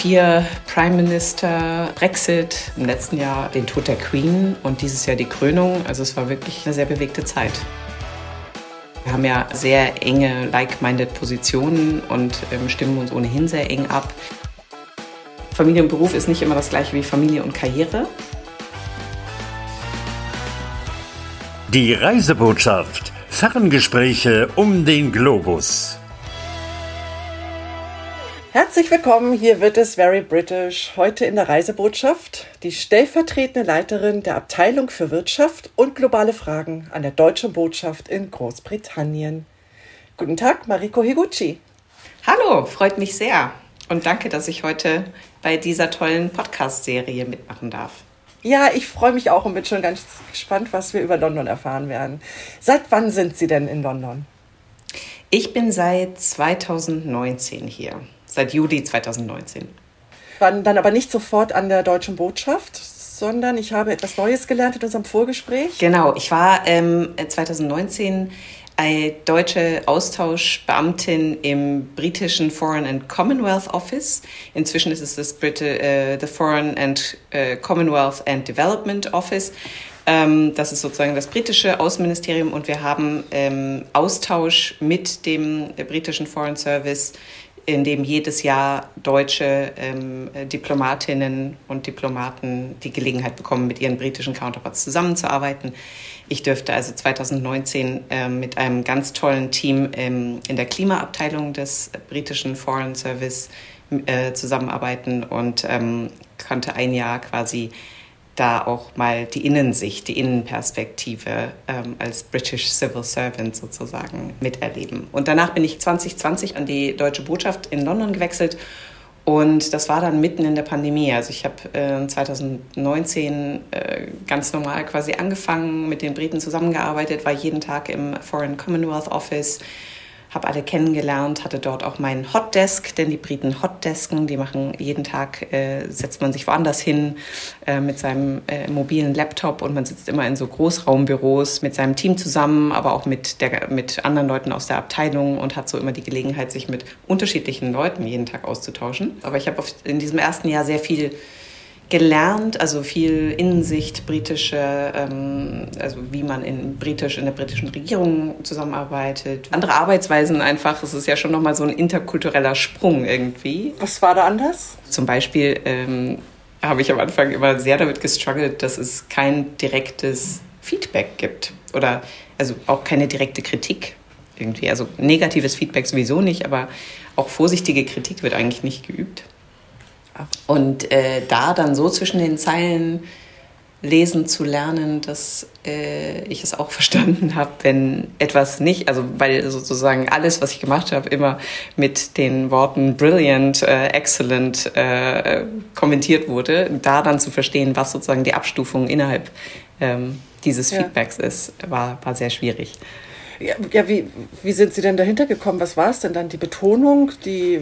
vier Prime Minister, Brexit, im letzten Jahr den Tod der Queen und dieses Jahr die Krönung. Also es war wirklich eine sehr bewegte Zeit. Wir haben ja sehr enge, like-minded Positionen und ähm, stimmen uns ohnehin sehr eng ab. Familie und Beruf ist nicht immer das gleiche wie Familie und Karriere. Die Reisebotschaft. Ferngespräche um den Globus. Herzlich willkommen, hier wird es Very British. Heute in der Reisebotschaft die stellvertretende Leiterin der Abteilung für Wirtschaft und globale Fragen an der Deutschen Botschaft in Großbritannien. Guten Tag, Mariko Higuchi. Hallo, freut mich sehr und danke, dass ich heute bei dieser tollen Podcast-Serie mitmachen darf. Ja, ich freue mich auch und bin schon ganz gespannt, was wir über London erfahren werden. Seit wann sind Sie denn in London? Ich bin seit 2019 hier seit Juli 2019. Waren dann aber nicht sofort an der deutschen Botschaft, sondern ich habe etwas Neues gelernt in unserem Vorgespräch. Genau, ich war ähm, 2019 eine deutsche Austauschbeamtin im britischen Foreign and Commonwealth Office. Inzwischen ist es das Brit äh, the Foreign and äh, Commonwealth and Development Office. Ähm, das ist sozusagen das britische Außenministerium und wir haben ähm, Austausch mit dem britischen Foreign Service in dem jedes Jahr deutsche ähm, Diplomatinnen und Diplomaten die Gelegenheit bekommen, mit ihren britischen Counterparts zusammenzuarbeiten. Ich dürfte also 2019 äh, mit einem ganz tollen Team ähm, in der Klimaabteilung des britischen Foreign Service äh, zusammenarbeiten und ähm, konnte ein Jahr quasi da auch mal die Innensicht, die Innenperspektive ähm, als British Civil Servant sozusagen miterleben. Und danach bin ich 2020 an die Deutsche Botschaft in London gewechselt und das war dann mitten in der Pandemie. Also ich habe äh, 2019 äh, ganz normal quasi angefangen, mit den Briten zusammengearbeitet, war jeden Tag im Foreign Commonwealth Office habe alle kennengelernt, hatte dort auch meinen Hotdesk, denn die Briten Hotdesken, die machen jeden Tag, äh, setzt man sich woanders hin äh, mit seinem äh, mobilen Laptop und man sitzt immer in so Großraumbüros mit seinem Team zusammen, aber auch mit, der, mit anderen Leuten aus der Abteilung und hat so immer die Gelegenheit, sich mit unterschiedlichen Leuten jeden Tag auszutauschen. Aber ich habe in diesem ersten Jahr sehr viel gelernt, also viel Innensicht, britische, ähm, also wie man in britisch in der britischen Regierung zusammenarbeitet, andere Arbeitsweisen einfach. Es ist ja schon nochmal so ein interkultureller Sprung irgendwie. Was war da anders? Zum Beispiel ähm, habe ich am Anfang immer sehr damit gestruggelt, dass es kein direktes Feedback gibt oder also auch keine direkte Kritik irgendwie. Also negatives Feedback sowieso nicht, aber auch vorsichtige Kritik wird eigentlich nicht geübt. Und äh, da dann so zwischen den Zeilen lesen zu lernen, dass äh, ich es auch verstanden habe, wenn etwas nicht, also weil sozusagen alles, was ich gemacht habe, immer mit den Worten brilliant, äh, excellent äh, kommentiert wurde, da dann zu verstehen, was sozusagen die Abstufung innerhalb ähm, dieses ja. Feedbacks ist, war, war sehr schwierig. Ja, ja, wie, wie sind Sie denn dahinter gekommen? Was war es denn dann? Die Betonung, die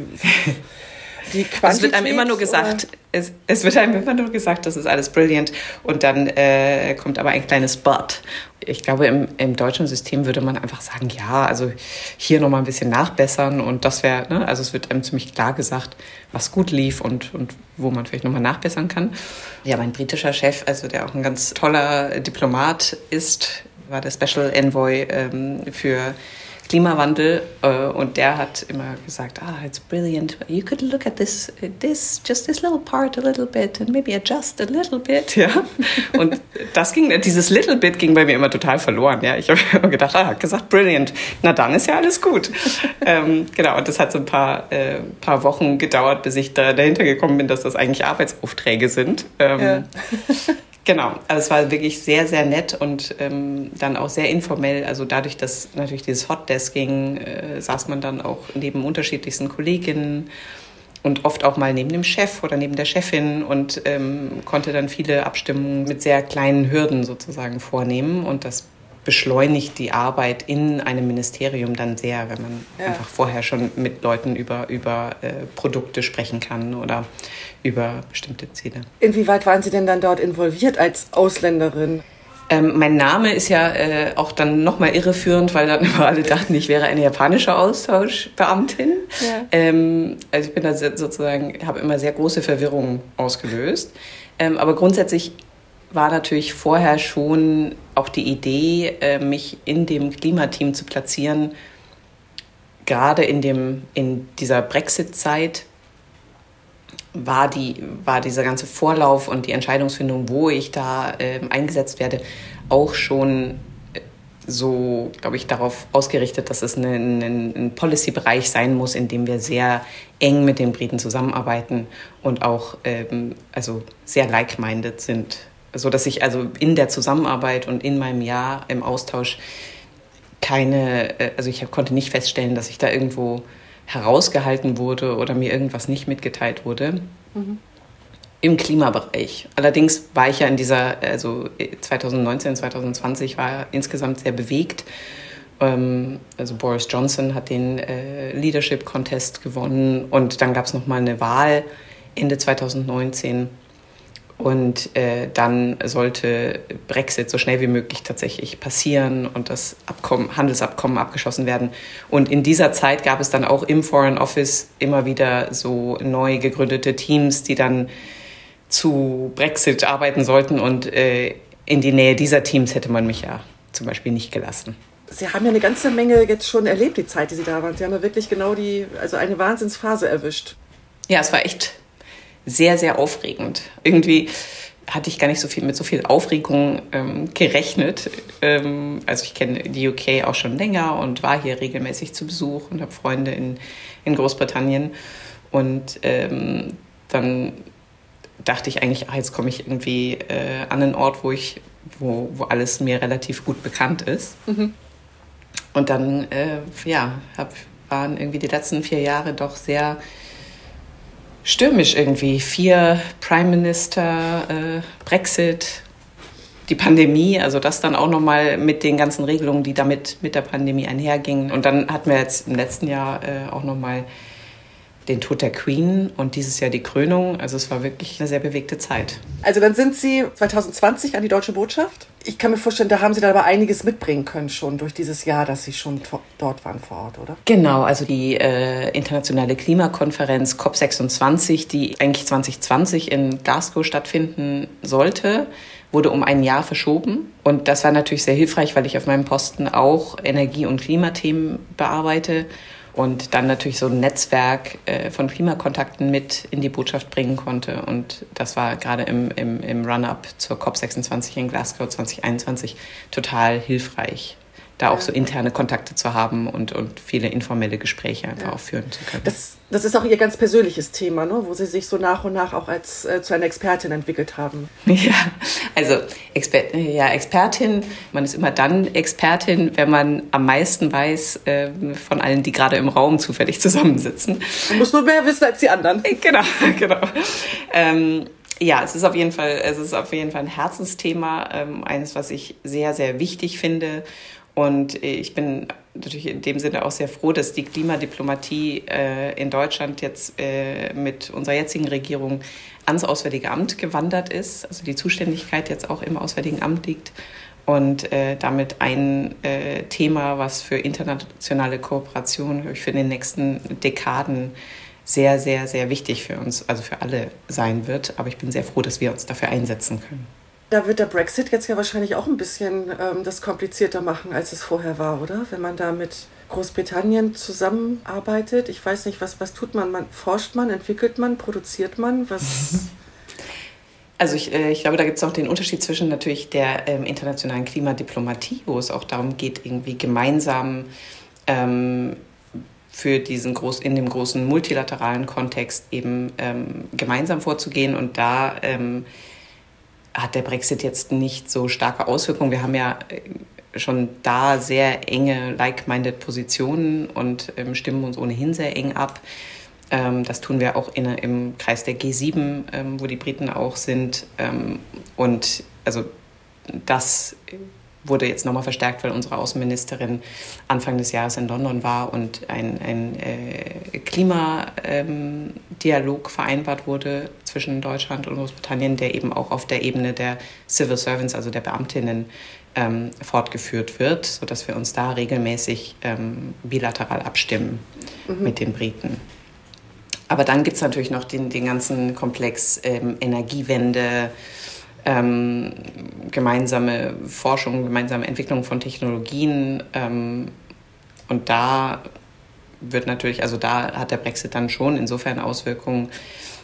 Die Quantität, es wird einem immer nur gesagt, es, es, wird einem immer nur gesagt, das ist alles brilliant und dann äh, kommt aber ein kleines But. Ich glaube, im, im, deutschen System würde man einfach sagen, ja, also hier nochmal ein bisschen nachbessern und das wäre, ne? also es wird einem ziemlich klar gesagt, was gut lief und, und wo man vielleicht nochmal nachbessern kann. Ja, mein britischer Chef, also der auch ein ganz toller Diplomat ist, war der Special Envoy ähm, für Klimawandel äh, und der hat immer gesagt, ah, it's brilliant. You could look at this, this, just this little part a little bit and maybe adjust a little bit, ja. Und das ging, dieses little bit ging bei mir immer total verloren, ja. Ich habe immer gedacht, ah, hat gesagt brilliant. Na dann ist ja alles gut. ähm, genau. Und das hat so ein paar, äh, paar Wochen gedauert, bis ich da dahinter gekommen bin, dass das eigentlich Arbeitsaufträge sind. Ähm, ja. Genau, also es war wirklich sehr, sehr nett und ähm, dann auch sehr informell. Also dadurch, dass natürlich dieses Hotdesking äh, saß man dann auch neben unterschiedlichsten Kolleginnen und oft auch mal neben dem Chef oder neben der Chefin und ähm, konnte dann viele Abstimmungen mit sehr kleinen Hürden sozusagen vornehmen und das beschleunigt die Arbeit in einem Ministerium dann sehr, wenn man ja. einfach vorher schon mit Leuten über, über äh, Produkte sprechen kann oder über bestimmte Ziele. Inwieweit waren Sie denn dann dort involviert als Ausländerin? Ähm, mein Name ist ja äh, auch dann nochmal irreführend, weil dann immer alle dachten, ich wäre eine japanische Austauschbeamtin. Ja. Ähm, also ich bin da sozusagen, habe immer sehr große Verwirrung ausgelöst. Ähm, aber grundsätzlich war natürlich vorher schon auch die Idee, äh, mich in dem Klimateam zu platzieren, gerade in, dem, in dieser Brexit-Zeit war, die, war dieser ganze Vorlauf und die Entscheidungsfindung, wo ich da äh, eingesetzt werde, auch schon äh, so, glaube ich, darauf ausgerichtet, dass es ein, ein, ein Policy-Bereich sein muss, in dem wir sehr eng mit den Briten zusammenarbeiten und auch ähm, also sehr like-minded sind. So dass ich also in der Zusammenarbeit und in meinem Jahr im Austausch keine, äh, also ich konnte nicht feststellen, dass ich da irgendwo herausgehalten wurde oder mir irgendwas nicht mitgeteilt wurde. Mhm. Im Klimabereich. Allerdings war ich ja in dieser, also 2019, 2020 war insgesamt sehr bewegt. Ähm, also Boris Johnson hat den äh, Leadership Contest gewonnen und dann gab es nochmal eine Wahl Ende 2019 und äh, dann sollte Brexit so schnell wie möglich tatsächlich passieren und das Abkommen, Handelsabkommen abgeschlossen werden. Und in dieser Zeit gab es dann auch im Foreign Office immer wieder so neu gegründete Teams, die dann zu Brexit arbeiten sollten. Und äh, in die Nähe dieser Teams hätte man mich ja zum Beispiel nicht gelassen. Sie haben ja eine ganze Menge jetzt schon erlebt, die Zeit, die Sie da waren. Sie haben ja wirklich genau die, also eine Wahnsinnsphase erwischt. Ja, es war echt sehr, sehr aufregend. Irgendwie hatte ich gar nicht so viel mit so viel Aufregung ähm, gerechnet. Ähm, also ich kenne die UK auch schon länger und war hier regelmäßig zu Besuch und habe Freunde in, in Großbritannien. Und ähm, dann dachte ich eigentlich, ach, jetzt komme ich irgendwie äh, an einen Ort, wo ich, wo, wo alles mir relativ gut bekannt ist. Mhm. Und dann, äh, ja, hab, waren irgendwie die letzten vier Jahre doch sehr stürmisch irgendwie. Vier Prime Minister, äh, Brexit, die Pandemie, also das dann auch nochmal mit den ganzen Regelungen, die damit mit der Pandemie einhergingen. Und dann hatten wir jetzt im letzten Jahr äh, auch nochmal den Tod der Queen und dieses Jahr die Krönung. Also es war wirklich eine sehr bewegte Zeit. Also dann sind Sie 2020 an die Deutsche Botschaft. Ich kann mir vorstellen, da haben Sie da aber einiges mitbringen können schon durch dieses Jahr, dass Sie schon dort waren vor Ort, oder? Genau, also die äh, internationale Klimakonferenz COP26, die eigentlich 2020 in Glasgow stattfinden sollte, wurde um ein Jahr verschoben. Und das war natürlich sehr hilfreich, weil ich auf meinem Posten auch Energie- und Klimathemen bearbeite und dann natürlich so ein Netzwerk äh, von Klimakontakten mit in die Botschaft bringen konnte. Und das war gerade im, im, im Run-up zur COP26 in Glasgow 2021 total hilfreich da auch so interne Kontakte zu haben und, und viele informelle Gespräche einfach ja. auch führen zu können. Das, das ist auch Ihr ganz persönliches Thema, ne? wo Sie sich so nach und nach auch als äh, zu einer Expertin entwickelt haben. Ja, also Exper ja, Expertin, man ist immer dann Expertin, wenn man am meisten weiß äh, von allen, die gerade im Raum zufällig zusammensitzen. Man muss nur mehr wissen als die anderen. Genau, genau. Ähm, ja, es ist auf jeden Fall, es ist auf jeden Fall ein Herzensthema, ähm, eines, was ich sehr, sehr wichtig finde und ich bin natürlich in dem Sinne auch sehr froh, dass die Klimadiplomatie äh, in Deutschland jetzt äh, mit unserer jetzigen Regierung ans Auswärtige Amt gewandert ist, also die Zuständigkeit jetzt auch im Auswärtigen Amt liegt und äh, damit ein äh, Thema, was für internationale Kooperation, ich, für die nächsten Dekaden sehr, sehr, sehr wichtig für uns, also für alle sein wird. Aber ich bin sehr froh, dass wir uns dafür einsetzen können. Da wird der Brexit jetzt ja wahrscheinlich auch ein bisschen ähm, das komplizierter machen, als es vorher war, oder? Wenn man da mit Großbritannien zusammenarbeitet. Ich weiß nicht, was, was tut man? man? Forscht man, entwickelt man, produziert man? Was. Also ich, äh, ich glaube, da gibt es auch den Unterschied zwischen natürlich der ähm, internationalen Klimadiplomatie, wo es auch darum geht, irgendwie gemeinsam ähm, für diesen groß, in dem großen multilateralen Kontext eben ähm, gemeinsam vorzugehen und da ähm, hat der Brexit jetzt nicht so starke Auswirkungen. Wir haben ja äh, schon da sehr enge like-minded Positionen und ähm, stimmen uns ohnehin sehr eng ab. Ähm, das tun wir auch in, im Kreis der G7, ähm, wo die Briten auch sind. Ähm, und also das wurde jetzt nochmal verstärkt, weil unsere Außenministerin Anfang des Jahres in London war und ein, ein äh, Klimadialog ähm, vereinbart wurde zwischen Deutschland und Großbritannien, der eben auch auf der Ebene der Civil Servants, also der Beamtinnen, ähm, fortgeführt wird, sodass wir uns da regelmäßig ähm, bilateral abstimmen mhm. mit den Briten. Aber dann gibt es natürlich noch den, den ganzen Komplex ähm, Energiewende, ähm, gemeinsame Forschung, gemeinsame Entwicklung von Technologien. Ähm, und da wird natürlich, also da hat der Brexit dann schon insofern Auswirkungen,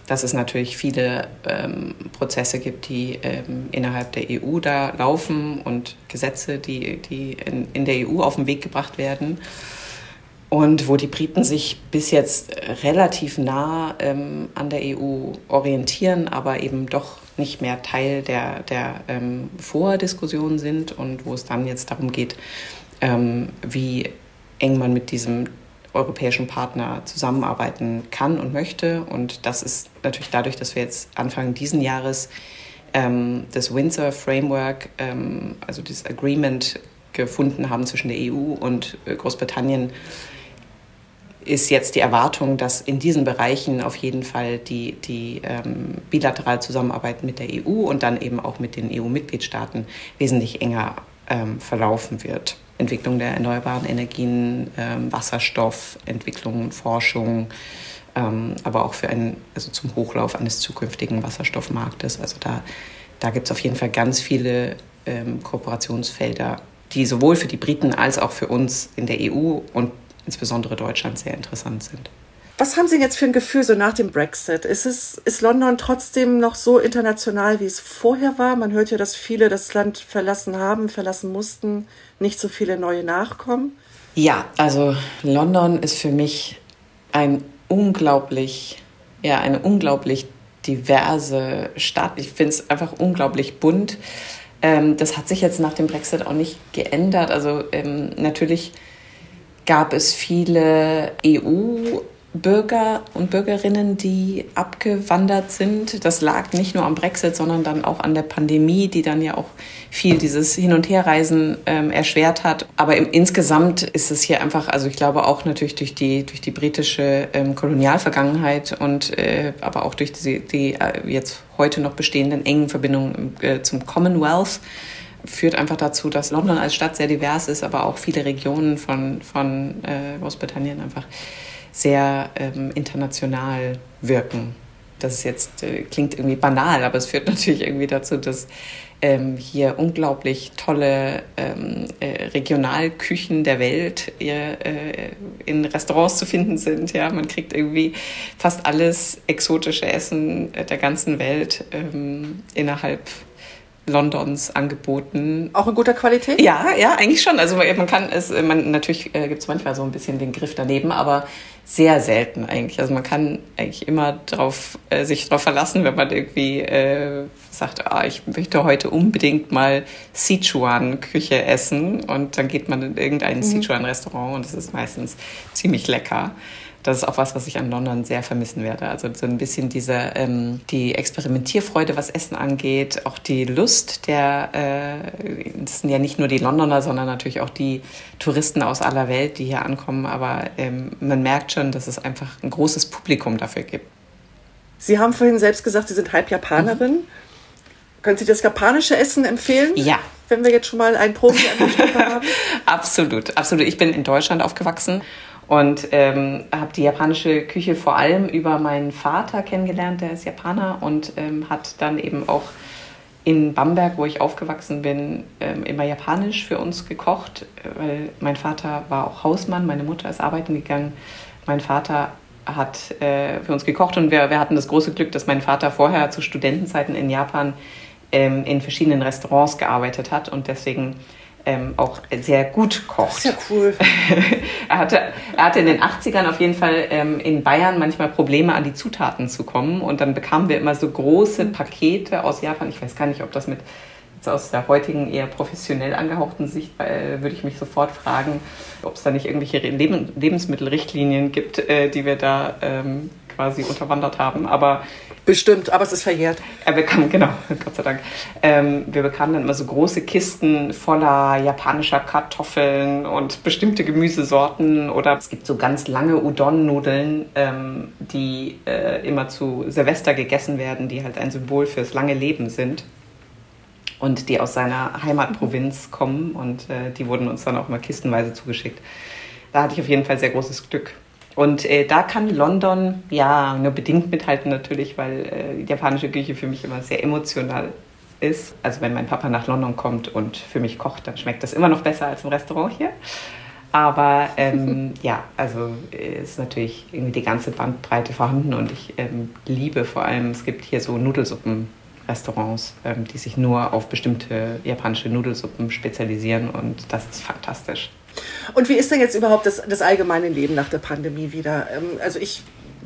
dass es natürlich viele ähm, Prozesse gibt, die ähm, innerhalb der EU da laufen und Gesetze, die, die in, in der EU auf den Weg gebracht werden und wo die Briten sich bis jetzt relativ nah ähm, an der EU orientieren, aber eben doch nicht mehr Teil der, der ähm, Vordiskussion sind und wo es dann jetzt darum geht, ähm, wie eng man mit diesem europäischen Partner zusammenarbeiten kann und möchte. Und das ist natürlich dadurch, dass wir jetzt Anfang diesen Jahres ähm, das Windsor Framework, ähm, also das Agreement gefunden haben zwischen der EU und äh, Großbritannien, ist jetzt die Erwartung, dass in diesen Bereichen auf jeden Fall die, die ähm, bilaterale Zusammenarbeit mit der EU und dann eben auch mit den EU-Mitgliedstaaten wesentlich enger ähm, verlaufen wird. Entwicklung der erneuerbaren Energien, ähm, Wasserstoff, Entwicklung, Forschung, ähm, aber auch für einen, also zum Hochlauf eines zukünftigen Wasserstoffmarktes. Also da, da gibt es auf jeden Fall ganz viele ähm, Kooperationsfelder, die sowohl für die Briten als auch für uns in der EU und insbesondere Deutschland sehr interessant sind. Was haben Sie jetzt für ein Gefühl so nach dem Brexit? Ist, es, ist London trotzdem noch so international, wie es vorher war? Man hört ja, dass viele das Land verlassen haben, verlassen mussten, nicht so viele neue nachkommen. Ja, also London ist für mich ein unglaublich, ja, eine unglaublich diverse Stadt. Ich finde es einfach unglaublich bunt. Ähm, das hat sich jetzt nach dem Brexit auch nicht geändert. Also ähm, natürlich gab es viele EU- Bürger und Bürgerinnen, die abgewandert sind. Das lag nicht nur am Brexit, sondern dann auch an der Pandemie, die dann ja auch viel dieses Hin- und Herreisen ähm, erschwert hat. Aber im, insgesamt ist es hier einfach, also ich glaube auch natürlich durch die, durch die britische ähm, Kolonialvergangenheit und äh, aber auch durch die, die äh, jetzt heute noch bestehenden engen Verbindungen äh, zum Commonwealth führt einfach dazu, dass London als Stadt sehr divers ist, aber auch viele Regionen von, von äh, Großbritannien einfach sehr ähm, international wirken. Das ist jetzt äh, klingt irgendwie banal, aber es führt natürlich irgendwie dazu, dass ähm, hier unglaublich tolle ähm, äh, Regionalküchen der Welt äh, in Restaurants zu finden sind. Ja, man kriegt irgendwie fast alles exotische Essen der ganzen Welt ähm, innerhalb Londons angeboten. Auch in guter Qualität? Ja, ja, eigentlich schon. Also man kann es, man natürlich äh, gibt es manchmal so ein bisschen den Griff daneben, aber sehr selten eigentlich. Also man kann eigentlich immer drauf, äh, sich darauf verlassen, wenn man irgendwie äh, sagt, ah, ich möchte heute unbedingt mal Sichuan-Küche essen und dann geht man in irgendein mhm. Sichuan-Restaurant und es ist meistens ziemlich lecker das ist auch was, was ich an London sehr vermissen werde. Also so ein bisschen diese ähm, die Experimentierfreude, was Essen angeht, auch die Lust der, äh, das sind ja nicht nur die Londoner, sondern natürlich auch die Touristen aus aller Welt, die hier ankommen. Aber ähm, man merkt schon, dass es einfach ein großes Publikum dafür gibt. Sie haben vorhin selbst gesagt, Sie sind halb Japanerin. Mhm. Können Sie das japanische Essen empfehlen? Ja. Wenn wir jetzt schon mal einen Profi an der haben? absolut, absolut. Ich bin in Deutschland aufgewachsen und ähm, habe die japanische Küche vor allem über meinen Vater kennengelernt, der ist Japaner und ähm, hat dann eben auch in Bamberg, wo ich aufgewachsen bin, ähm, immer japanisch für uns gekocht, weil mein Vater war auch Hausmann, meine Mutter ist arbeiten gegangen. Mein Vater hat äh, für uns gekocht und wir, wir hatten das große Glück, dass mein Vater vorher zu Studentenzeiten in Japan ähm, in verschiedenen Restaurants gearbeitet hat und deswegen ähm, auch sehr gut kocht. Sehr cool. er, hatte, er hatte in den 80ern auf jeden Fall ähm, in Bayern manchmal Probleme, an die Zutaten zu kommen. Und dann bekamen wir immer so große Pakete aus Japan. Ich weiß gar nicht, ob das mit jetzt aus der heutigen eher professionell angehauchten Sicht äh, würde ich mich sofort fragen, ob es da nicht irgendwelche Leben, Lebensmittelrichtlinien gibt, äh, die wir da ähm, quasi unterwandert haben. Aber Bestimmt, aber es ist verjährt. äh, wir kamen, genau, Gott sei Dank. Ähm, wir bekamen dann immer so große Kisten voller japanischer Kartoffeln und bestimmte Gemüsesorten. Oder es gibt so ganz lange Udon-Nudeln, ähm, die äh, immer zu Silvester gegessen werden, die halt ein Symbol fürs lange Leben sind. Und die aus seiner Heimatprovinz kommen. Und äh, die wurden uns dann auch mal kistenweise zugeschickt. Da hatte ich auf jeden Fall sehr großes Glück. Und äh, da kann London ja nur bedingt mithalten natürlich, weil äh, die japanische Küche für mich immer sehr emotional ist. Also wenn mein Papa nach London kommt und für mich kocht, dann schmeckt das immer noch besser als im Restaurant hier. Aber ähm, ja, also äh, ist natürlich irgendwie die ganze Bandbreite vorhanden und ich ähm, liebe vor allem, es gibt hier so Nudelsuppenrestaurants, ähm, die sich nur auf bestimmte japanische Nudelsuppen spezialisieren und das ist fantastisch. Und wie ist denn jetzt überhaupt das, das allgemeine Leben nach der Pandemie wieder? Ähm, Also ich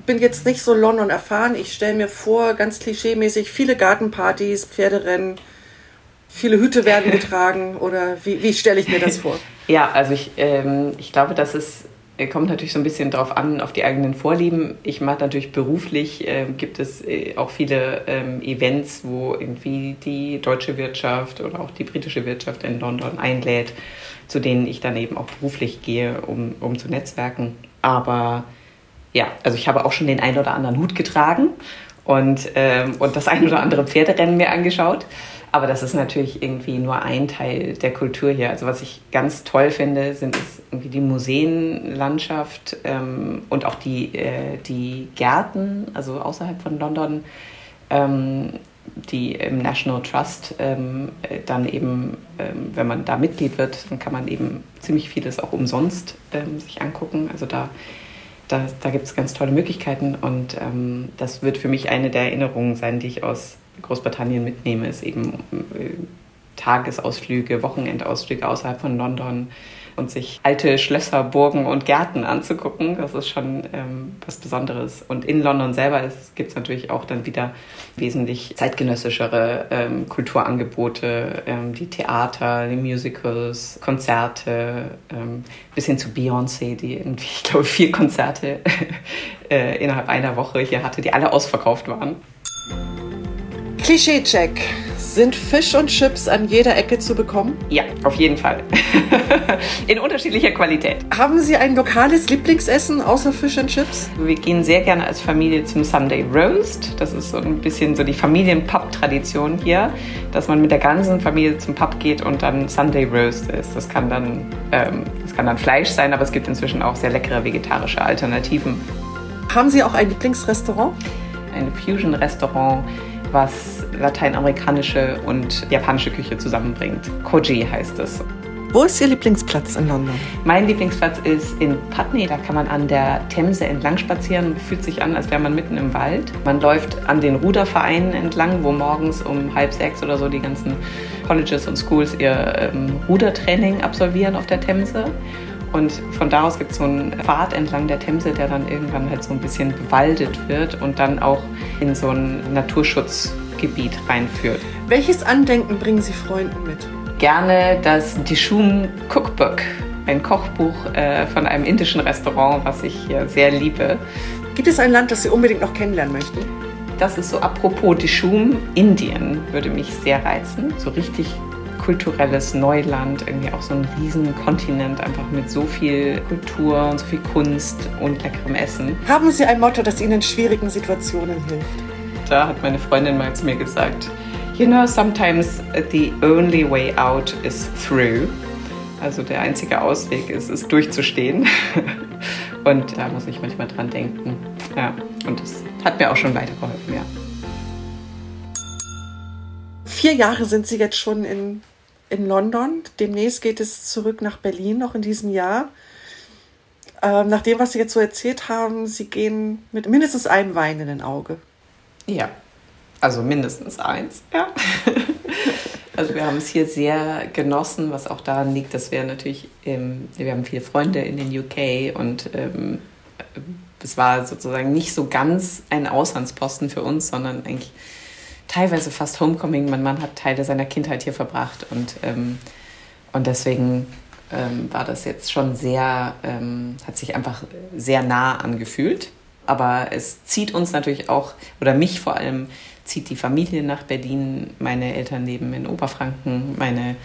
bin jetzt nicht so London erfahren. Ich stelle mir vor, ganz klischeemäßig, viele Gartenpartys, Pferderennen, viele Hüte werden getragen oder wie, wie stelle ich mir das vor? Ja, also ich, ähm, ich glaube, dass es äh, kommt natürlich so ein bisschen drauf an, auf die eigenen Vorlieben. Ich mache natürlich beruflich, ähm, gibt es äh, auch viele ähm, Events, wo irgendwie die deutsche Wirtschaft oder auch die britische Wirtschaft in London einlädt, zu denen ich dann eben auch beruflich gehe, um, um zu netzwerken. Aber ja, also ich habe auch schon den einen oder anderen Hut getragen und, ähm, und das ein oder andere Pferderennen mir angeschaut. Aber das ist natürlich irgendwie nur ein Teil der Kultur hier. Also was ich ganz toll finde, sind es irgendwie die Museenlandschaft ähm, und auch die, äh, die Gärten, also außerhalb von London, ähm, die im National Trust ähm, äh, dann eben, ähm, wenn man da Mitglied wird, dann kann man eben ziemlich vieles auch umsonst ähm, sich angucken. Also da da, da gibt es ganz tolle Möglichkeiten und ähm, das wird für mich eine der Erinnerungen sein, die ich aus Großbritannien mitnehme, ist eben äh, Tagesausflüge, Wochenendausflüge außerhalb von London und sich alte Schlösser, Burgen und Gärten anzugucken. Das ist schon ähm, was Besonderes. Und in London selber gibt es natürlich auch dann wieder wesentlich zeitgenössischere ähm, Kulturangebote, ähm, die Theater, die Musicals, Konzerte, ähm, bis hin zu Beyoncé, die irgendwie, ich glaube, vier Konzerte äh, innerhalb einer Woche hier hatte, die alle ausverkauft waren. Klischee-Check. Sind Fisch und Chips an jeder Ecke zu bekommen? Ja, auf jeden Fall. In unterschiedlicher Qualität. Haben Sie ein lokales Lieblingsessen außer Fisch und Chips? Wir gehen sehr gerne als Familie zum Sunday Roast. Das ist so ein bisschen so die Familien-Pub-Tradition hier, dass man mit der ganzen Familie zum Pub geht und dann Sunday Roast isst. Das kann dann, ähm, das kann dann Fleisch sein, aber es gibt inzwischen auch sehr leckere vegetarische Alternativen. Haben Sie auch ein Lieblingsrestaurant? Ein Fusion-Restaurant, was lateinamerikanische und japanische Küche zusammenbringt. Koji heißt es. Wo ist Ihr Lieblingsplatz in London? Mein Lieblingsplatz ist in Putney. Da kann man an der Themse entlang spazieren. Fühlt sich an, als wäre man mitten im Wald. Man läuft an den Rudervereinen entlang, wo morgens um halb sechs oder so die ganzen Colleges und Schools ihr ähm, Rudertraining absolvieren auf der Themse. Und von da aus gibt es so einen Pfad entlang der Themse, der dann irgendwann halt so ein bisschen bewaldet wird und dann auch in so ein Naturschutzgebiet reinführt. Welches Andenken bringen Sie Freunden mit? Gerne das Dishum Cookbook, ein Kochbuch äh, von einem indischen Restaurant, was ich hier sehr liebe. Gibt es ein Land, das Sie unbedingt noch kennenlernen möchten? Das ist so apropos Dishum, Indien würde mich sehr reizen. So richtig kulturelles Neuland, irgendwie auch so ein Riesenkontinent, einfach mit so viel Kultur und so viel Kunst und leckerem Essen. Haben Sie ein Motto, das Ihnen in schwierigen Situationen hilft? Da hat meine Freundin mal zu mir gesagt, you know, sometimes the only way out is through. Also der einzige Ausweg ist es durchzustehen. Und da muss ich manchmal dran denken. Ja, und das hat mir auch schon weitergeholfen, ja. Vier Jahre sind Sie jetzt schon in, in London. Demnächst geht es zurück nach Berlin, noch in diesem Jahr. Ähm, nach dem, was Sie jetzt so erzählt haben, Sie gehen mit mindestens einem Wein in den Auge. Ja, also mindestens eins, ja. Also wir haben es hier sehr genossen, was auch daran liegt, dass wir natürlich, ähm, wir haben viele Freunde in den UK und ähm, es war sozusagen nicht so ganz ein Auslandsposten für uns, sondern eigentlich teilweise fast Homecoming. Mein Mann hat Teile seiner Kindheit hier verbracht und, ähm, und deswegen ähm, war das jetzt schon sehr, ähm, hat sich einfach sehr nah angefühlt. aber es zieht uns natürlich auch, oder mich vor allem, zieht die Familie nach Berlin. Meine Eltern leben in Oberfranken, meine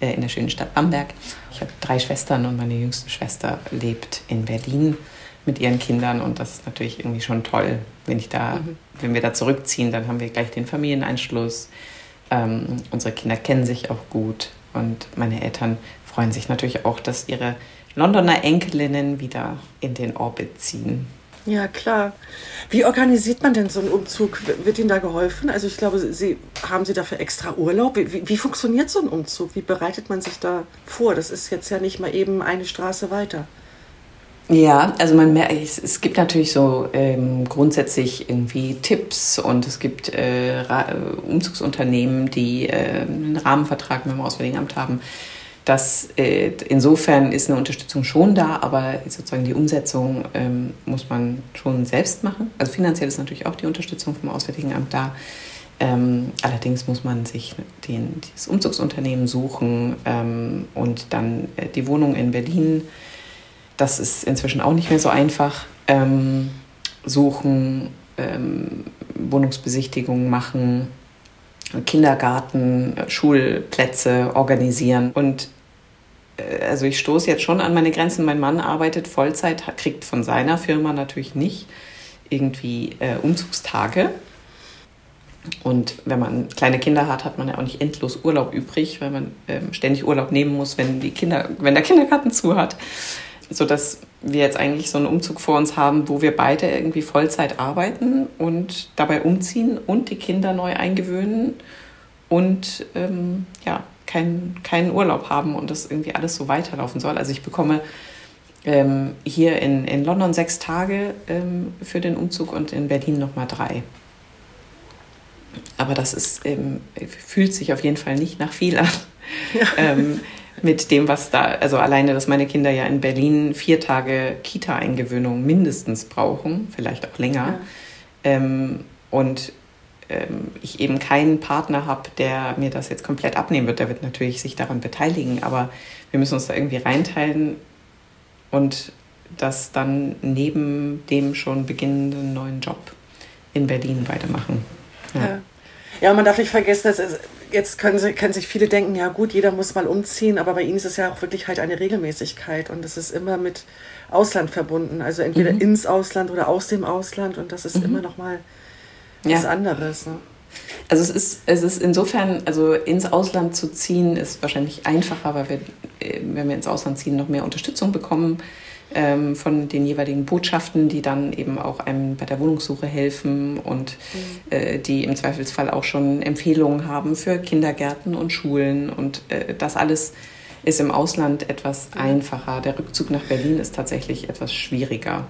äh, in der schönen Stadt Bamberg. Ich habe drei Schwestern und meine jüngste Schwester lebt in Berlin mit ihren Kindern und das ist natürlich irgendwie schon toll, wenn ich da, mhm. Wenn wir da zurückziehen, dann haben wir gleich den Familieneinschluss. Ähm, unsere Kinder kennen sich auch gut und meine Eltern freuen sich natürlich auch, dass ihre Londoner Enkelinnen wieder in den Orbit ziehen. Ja, klar. Wie organisiert man denn so einen Umzug? Wird Ihnen da geholfen? Also ich glaube, Sie haben Sie dafür extra Urlaub. Wie, wie funktioniert so ein Umzug? Wie bereitet man sich da vor? Das ist jetzt ja nicht mal eben eine Straße weiter. Ja, also man merkt, es gibt natürlich so ähm, grundsätzlich irgendwie Tipps und es gibt äh, Umzugsunternehmen, die äh, einen Rahmenvertrag mit dem Auswärtigen Amt haben das, äh, insofern ist eine Unterstützung schon da, aber sozusagen die Umsetzung ähm, muss man schon selbst machen. Also finanziell ist natürlich auch die Unterstützung vom Auswärtigen Amt da. Ähm, allerdings muss man sich den, dieses Umzugsunternehmen suchen ähm, und dann äh, die Wohnung in Berlin. Das ist inzwischen auch nicht mehr so einfach. Ähm, suchen, ähm, Wohnungsbesichtigungen machen, Kindergarten, Schulplätze organisieren. Und äh, also ich stoße jetzt schon an meine Grenzen. Mein Mann arbeitet Vollzeit, kriegt von seiner Firma natürlich nicht irgendwie äh, Umzugstage. Und wenn man kleine Kinder hat, hat man ja auch nicht endlos Urlaub übrig, weil man ähm, ständig Urlaub nehmen muss, wenn, die Kinder, wenn der Kindergarten zu hat. Sodass wir jetzt eigentlich so einen Umzug vor uns haben, wo wir beide irgendwie Vollzeit arbeiten und dabei umziehen und die Kinder neu eingewöhnen und ähm, ja, keinen kein Urlaub haben und das irgendwie alles so weiterlaufen soll. Also ich bekomme ähm, hier in, in London sechs Tage ähm, für den Umzug und in Berlin nochmal drei. Aber das ist, ähm, fühlt sich auf jeden Fall nicht nach viel an. Ja. Mit dem, was da, also alleine, dass meine Kinder ja in Berlin vier Tage Kita-Eingewöhnung mindestens brauchen, vielleicht auch länger. Ja. Ähm, und ähm, ich eben keinen Partner habe, der mir das jetzt komplett abnehmen wird. Der wird natürlich sich daran beteiligen, aber wir müssen uns da irgendwie reinteilen und das dann neben dem schon beginnenden neuen Job in Berlin weitermachen. Ja. ja. ja man darf nicht vergessen, dass es, jetzt können, sie, können sich viele denken, ja gut, jeder muss mal umziehen, aber bei ihnen ist es ja auch wirklich halt eine Regelmäßigkeit und es ist immer mit Ausland verbunden, also entweder mhm. ins Ausland oder aus dem Ausland und das ist mhm. immer noch mal was ja. anderes. Ne? Also es ist, es ist insofern, also ins Ausland zu ziehen, ist wahrscheinlich einfacher, weil wir, äh, wenn wir ins Ausland ziehen, noch mehr Unterstützung bekommen ähm, von den jeweiligen Botschaften, die dann eben auch einem bei der Wohnungssuche helfen und mhm. äh, die im Zweifelsfall auch schon Empfehlungen haben für Kindergärten und Schulen und äh, das alles ist im Ausland etwas einfacher. Der Rückzug nach Berlin ist tatsächlich etwas schwieriger.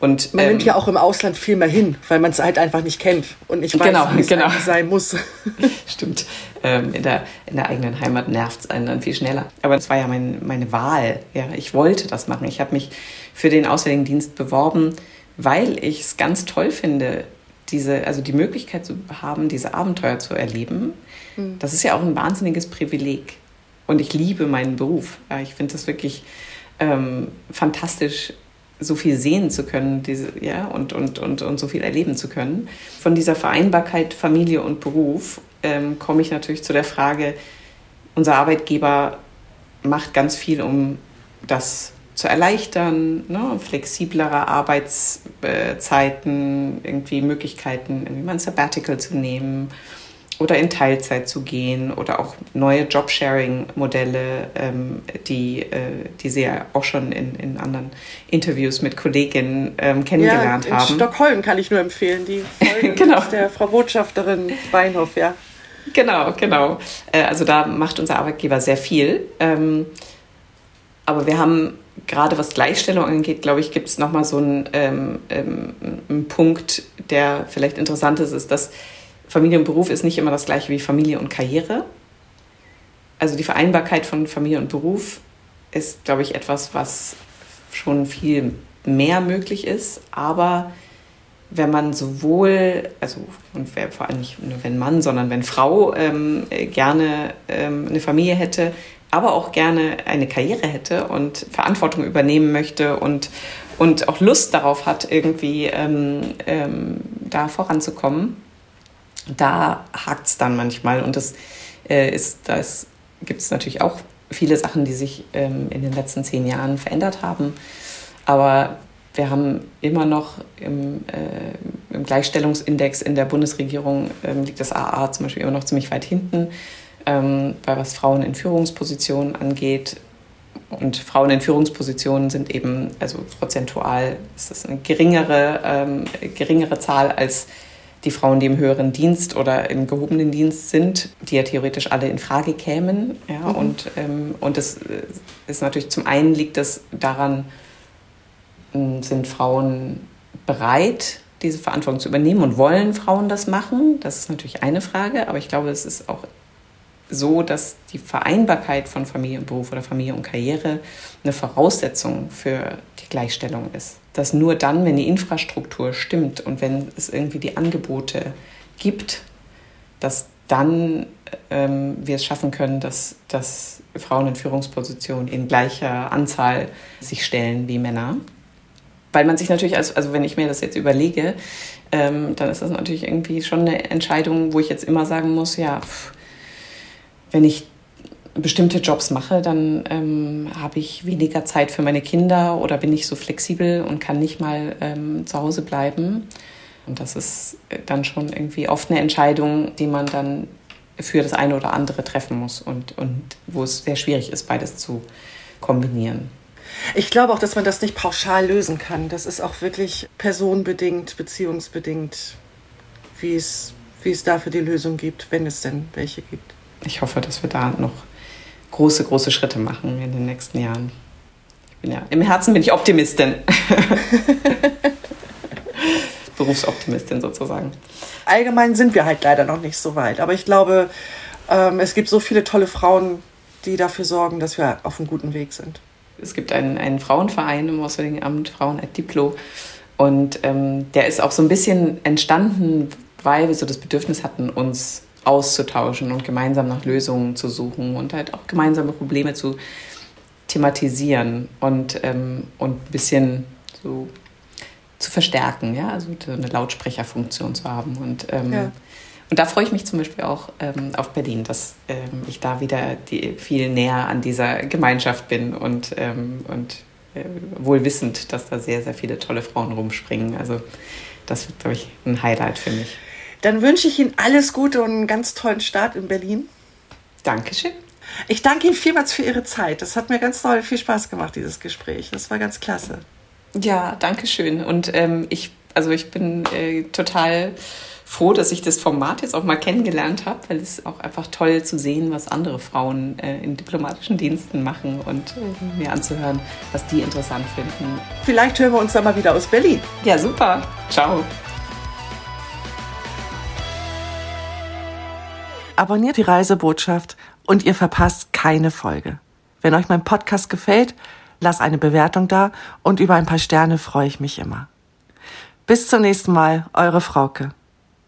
Und, man ähm, nimmt ja auch im Ausland viel mehr hin, weil man es halt einfach nicht kennt und nicht weiß, genau, wie es genau. sein muss. Stimmt. Ähm, in, der, in der eigenen Heimat nervt es einen dann viel schneller. Aber das war ja mein, meine Wahl. Ja, ich wollte das machen. Ich habe mich für den Auswärtigen Dienst beworben, weil ich es ganz toll finde, diese, also die Möglichkeit zu haben, diese Abenteuer zu erleben. Mhm. Das ist ja auch ein wahnsinniges Privileg. Und ich liebe meinen Beruf. Ja, ich finde das wirklich ähm, fantastisch, so viel sehen zu können diese, ja, und, und, und, und so viel erleben zu können. Von dieser Vereinbarkeit Familie und Beruf ähm, komme ich natürlich zu der Frage, unser Arbeitgeber macht ganz viel, um das zu erleichtern, ne? flexiblere Arbeitszeiten, irgendwie Möglichkeiten, irgendwie mal ein Sabbatical zu nehmen oder in Teilzeit zu gehen oder auch neue Jobsharing-Modelle, ähm, die, äh, die Sie ja auch schon in, in anderen Interviews mit Kolleginnen ähm, kennengelernt ja, in haben. Stockholm kann ich nur empfehlen, die Folge genau. der Frau Botschafterin Beinhoff, ja. Genau, genau. Äh, also da macht unser Arbeitgeber sehr viel. Ähm, aber wir haben gerade was Gleichstellung angeht, glaube ich, gibt es nochmal so einen, ähm, ähm, einen Punkt, der vielleicht interessant ist, ist, dass Familie und Beruf ist nicht immer das gleiche wie Familie und Karriere. Also die Vereinbarkeit von Familie und Beruf ist, glaube ich, etwas, was schon viel mehr möglich ist. Aber wenn man sowohl, also und vor allem nicht nur wenn Mann, sondern wenn Frau ähm, gerne ähm, eine Familie hätte, aber auch gerne eine Karriere hätte und Verantwortung übernehmen möchte und und auch Lust darauf hat, irgendwie ähm, ähm, da voranzukommen, da hakt es dann manchmal. Und das äh, ist, da gibt es natürlich auch viele Sachen, die sich ähm, in den letzten zehn Jahren verändert haben. Aber wir haben immer noch im, äh, im Gleichstellungsindex in der Bundesregierung ähm, liegt das AA zum Beispiel immer noch ziemlich weit hinten, ähm, bei was Frauen in Führungspositionen angeht. Und Frauen in Führungspositionen sind eben, also prozentual ist das eine geringere, ähm, geringere Zahl als die Frauen, die im höheren Dienst oder im gehobenen Dienst sind, die ja theoretisch alle in Frage kämen. Ja, mhm. Und, ähm, und das äh, ist natürlich zum einen liegt das daran, sind Frauen bereit, diese Verantwortung zu übernehmen und wollen Frauen das machen? Das ist natürlich eine Frage, aber ich glaube, es ist auch so, dass die Vereinbarkeit von Familie und Beruf oder Familie und Karriere eine Voraussetzung für die Gleichstellung ist. Dass nur dann, wenn die Infrastruktur stimmt und wenn es irgendwie die Angebote gibt, dass dann ähm, wir es schaffen können, dass, dass Frauen in Führungspositionen in gleicher Anzahl sich stellen wie Männer. Weil man sich natürlich, als, also wenn ich mir das jetzt überlege, ähm, dann ist das natürlich irgendwie schon eine Entscheidung, wo ich jetzt immer sagen muss, ja, pff, wenn ich bestimmte Jobs mache, dann ähm, habe ich weniger Zeit für meine Kinder oder bin ich so flexibel und kann nicht mal ähm, zu Hause bleiben. Und das ist dann schon irgendwie oft eine Entscheidung, die man dann für das eine oder andere treffen muss und, und wo es sehr schwierig ist, beides zu kombinieren. Ich glaube auch, dass man das nicht pauschal lösen kann. Das ist auch wirklich personenbedingt, beziehungsbedingt, wie es, wie es dafür die Lösung gibt, wenn es denn welche gibt ich hoffe, dass wir da noch große, große Schritte machen in den nächsten Jahren. Ja, Im Herzen bin ich Optimistin. Berufsoptimistin sozusagen. Allgemein sind wir halt leider noch nicht so weit. Aber ich glaube, ähm, es gibt so viele tolle Frauen, die dafür sorgen, dass wir auf einem guten Weg sind. Es gibt einen, einen Frauenverein im Auswärtigen Amt, Frauen at Diplo. Und ähm, der ist auch so ein bisschen entstanden, weil wir so das Bedürfnis hatten, uns auszutauschen und gemeinsam nach Lösungen zu suchen und halt auch gemeinsame Probleme zu thematisieren und, ähm, und ein bisschen so zu verstärken, ja, also eine Lautsprecherfunktion zu haben. Und, ähm, ja. und da freue ich mich zum Beispiel auch ähm, auf Berlin, dass ähm, ich da wieder die, viel näher an dieser Gemeinschaft bin und, ähm, und äh, wohl wissend, dass da sehr, sehr viele tolle Frauen rumspringen. Also das wird, glaube ich, ein Highlight für mich. Dann wünsche ich Ihnen alles Gute und einen ganz tollen Start in Berlin. Dankeschön. Ich danke Ihnen vielmals für Ihre Zeit. Das hat mir ganz toll viel Spaß gemacht, dieses Gespräch. Das war ganz klasse. Ja, danke schön. Und ähm, ich, also ich bin äh, total froh, dass ich das Format jetzt auch mal kennengelernt habe, weil es auch einfach toll zu sehen, was andere Frauen äh, in diplomatischen Diensten machen und äh, mir anzuhören, was die interessant finden. Vielleicht hören wir uns dann mal wieder aus Berlin. Ja, super. Ciao. Abonniert die Reisebotschaft und ihr verpasst keine Folge. Wenn euch mein Podcast gefällt, lasst eine Bewertung da und über ein paar Sterne freue ich mich immer. Bis zum nächsten Mal, eure Frauke.